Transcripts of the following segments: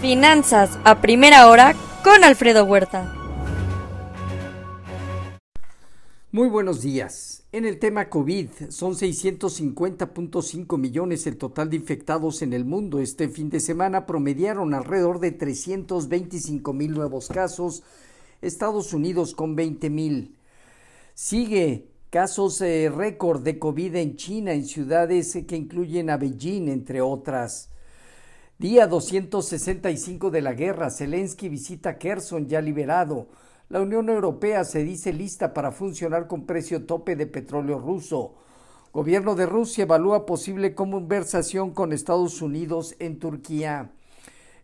Finanzas a primera hora con Alfredo Huerta. Muy buenos días. En el tema COVID, son 650.5 millones el total de infectados en el mundo. Este fin de semana promediaron alrededor de 325 mil nuevos casos. Estados Unidos con 20 mil. Sigue casos eh, récord de COVID en China, en ciudades eh, que incluyen a Beijing, entre otras. Día 265 de la guerra. Zelensky visita Kherson ya liberado. La Unión Europea se dice lista para funcionar con precio tope de petróleo ruso. Gobierno de Rusia evalúa posible conversación con Estados Unidos en Turquía.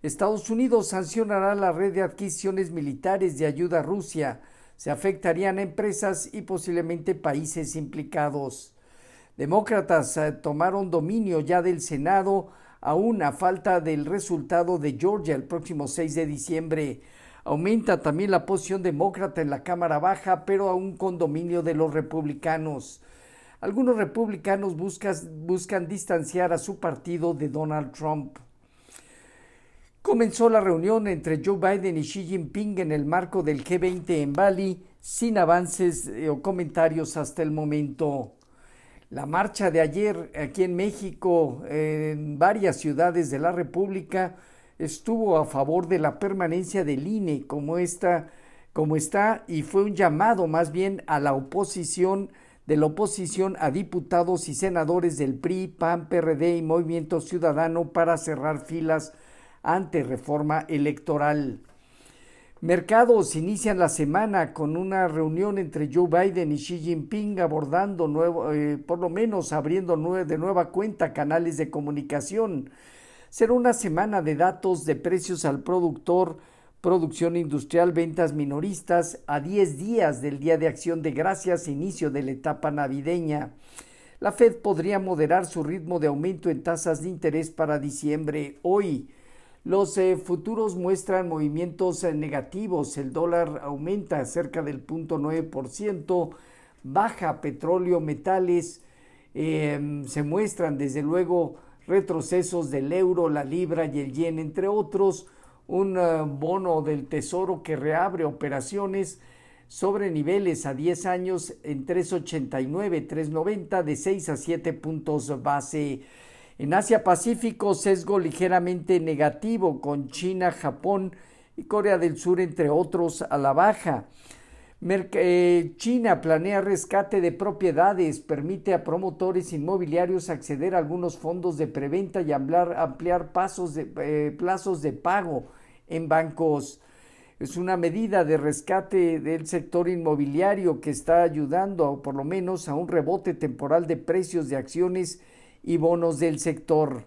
Estados Unidos sancionará la red de adquisiciones militares de ayuda a Rusia. Se afectarían empresas y posiblemente países implicados. Demócratas eh, tomaron dominio ya del Senado aún a falta del resultado de Georgia el próximo 6 de diciembre. Aumenta también la posición demócrata en la Cámara Baja, pero aún con dominio de los republicanos. Algunos republicanos buscan distanciar a su partido de Donald Trump. Comenzó la reunión entre Joe Biden y Xi Jinping en el marco del G20 en Bali, sin avances eh, o comentarios hasta el momento. La marcha de ayer aquí en México, en varias ciudades de la República, estuvo a favor de la permanencia del INE como está, como está y fue un llamado más bien a la oposición de la oposición a diputados y senadores del PRI, PAN, PRD y Movimiento Ciudadano para cerrar filas ante reforma electoral. Mercados inician la semana con una reunión entre Joe Biden y Xi Jinping abordando nuevo, eh, por lo menos abriendo de nueva cuenta canales de comunicación. Será una semana de datos de precios al productor, producción industrial, ventas minoristas a 10 días del Día de Acción de Gracias, inicio de la etapa navideña. La Fed podría moderar su ritmo de aumento en tasas de interés para diciembre. Hoy, los eh, futuros muestran movimientos eh, negativos. El dólar aumenta cerca del 0.9%, baja petróleo, metales. Em, se muestran desde luego retrocesos del euro, la libra y el yen, entre otros. Un eh, bono del tesoro que reabre operaciones sobre niveles a 10 años en 3.89, 3.90 de 6 a 7 puntos base. En Asia Pacífico, sesgo ligeramente negativo con China, Japón y Corea del Sur, entre otros, a la baja. Eh, China planea rescate de propiedades, permite a promotores inmobiliarios acceder a algunos fondos de preventa y ampliar, eh, plazos de pago en bancos. Es una medida de rescate del sector inmobiliario que está ayudando, por lo menos, a un rebote temporal de precios de acciones y bonos del sector.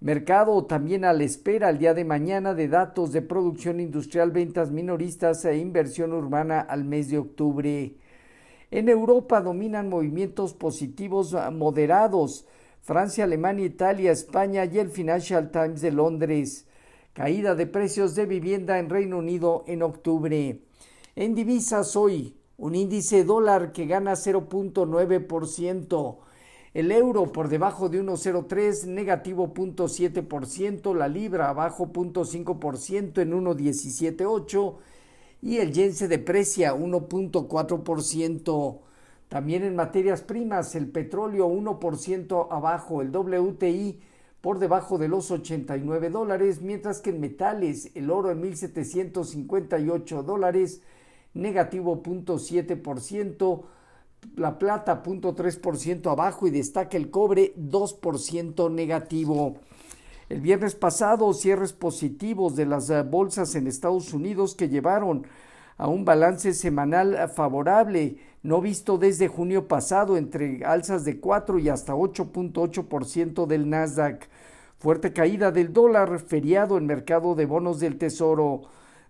Mercado también a la espera el día de mañana de datos de producción industrial, ventas minoristas e inversión urbana al mes de octubre. En Europa dominan movimientos positivos moderados. Francia, Alemania, Italia, España y el Financial Times de Londres. Caída de precios de vivienda en Reino Unido en octubre. En divisas hoy, un índice dólar que gana 0.9%. El euro por debajo de 1,03, negativo 0.7%, la libra abajo 0.5% en 1,178 y el yen se deprecia 1.4%. También en materias primas, el petróleo 1% abajo, el WTI por debajo de los 89 dólares, mientras que en metales, el oro en 1.758 dólares, negativo 0.7%, la plata 0.3% abajo y destaca el cobre 2% negativo. El viernes pasado cierres positivos de las eh, bolsas en Estados Unidos que llevaron a un balance semanal favorable, no visto desde junio pasado, entre alzas de 4 y hasta 8.8% del Nasdaq. Fuerte caída del dólar, feriado en mercado de bonos del Tesoro.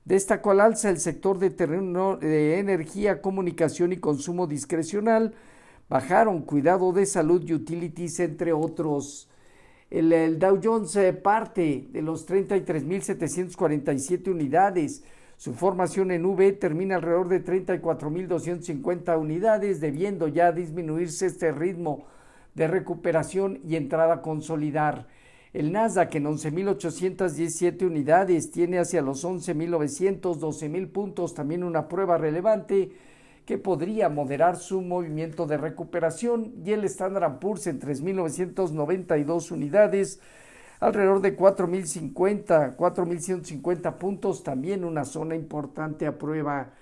Destacó al alza el sector de, terreno, de energía, comunicación y consumo discrecional. Bajaron cuidado de salud y utilities, entre otros. El, Dow Jones eh, parte de los 33.747 unidades. Su formación en V termina alrededor de 34.250 unidades, debiendo ya disminuirse este ritmo de recuperación y entrada a consolidar. El Nasdaq en 11.817 unidades tiene hacia los 11.900, 12.000 puntos, también una prueba relevante que podría moderar su movimiento de recuperación y el Standard Poor's en 3.992 unidades, alrededor de 4.050, 4.150 puntos, también una zona importante a prueba.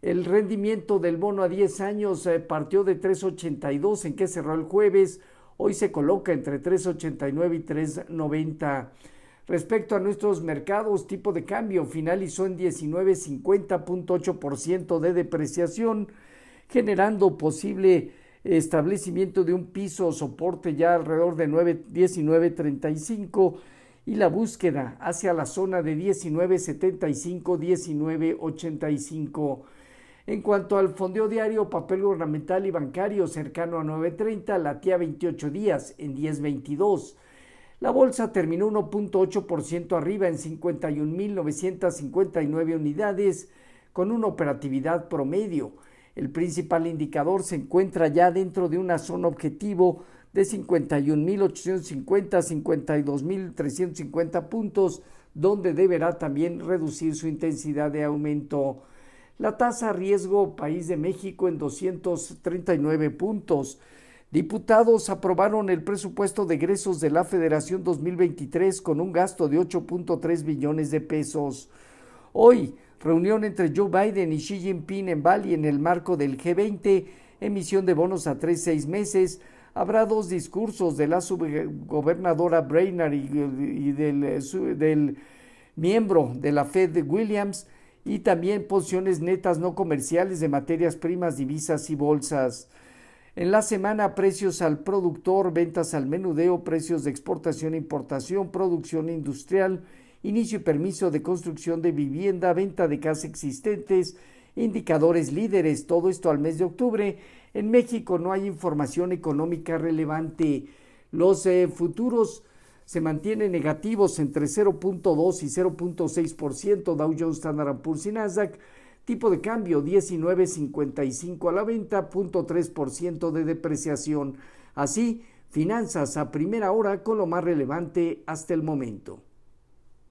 El rendimiento del bono a 10 años eh, partió de 3.82 en que cerró el jueves, hoy se coloca entre 3.89 y 3.90. Respecto a nuestros mercados, tipo de cambio finalizó en 19.50.8% de depreciación, generando posible establecimiento de un piso o soporte ya alrededor de 19.35 y la búsqueda hacia la zona de 19.75-19.85. En cuanto al fondeo diario, papel gubernamental y bancario cercano a 9.30, latía 28 días en 10.22. La bolsa terminó 1.8% arriba en 51.959 unidades con una operatividad promedio. El principal indicador se encuentra ya dentro de una zona objetivo de 51.850 a 52.350 puntos, donde deberá también reducir su intensidad de aumento. La tasa riesgo país de México en 239 puntos. Diputados aprobaron el presupuesto de egresos de la Federación 2023 con un gasto de 8.3 billones de pesos. Hoy, reunión entre Joe Biden y Xi Jinping en Bali en el marco del G20, emisión de bonos a tres seis meses. Habrá dos discursos de la subgobernadora Brainerd y, eh, del miembro de la Fed Williams y también posiciones netas no comerciales de materias primas, divisas y bolsas. En la semana, precios al productor, ventas al menudeo, precios de exportación e importación, producción industrial, inicio y permiso de construcción de vivienda, venta de casas existentes, indicadores líderes, todo esto al mes de octubre. En México no hay información económica relevante. Los eh, futuros se mantienen negativos entre 0.2 y 0.6%, Dow Jones, Standard Poor's y Nasdaq. Tipo de cambio 19.55 a la venta, 0.3% de depreciación. Así, finanzas a primera hora con lo más relevante hasta el momento.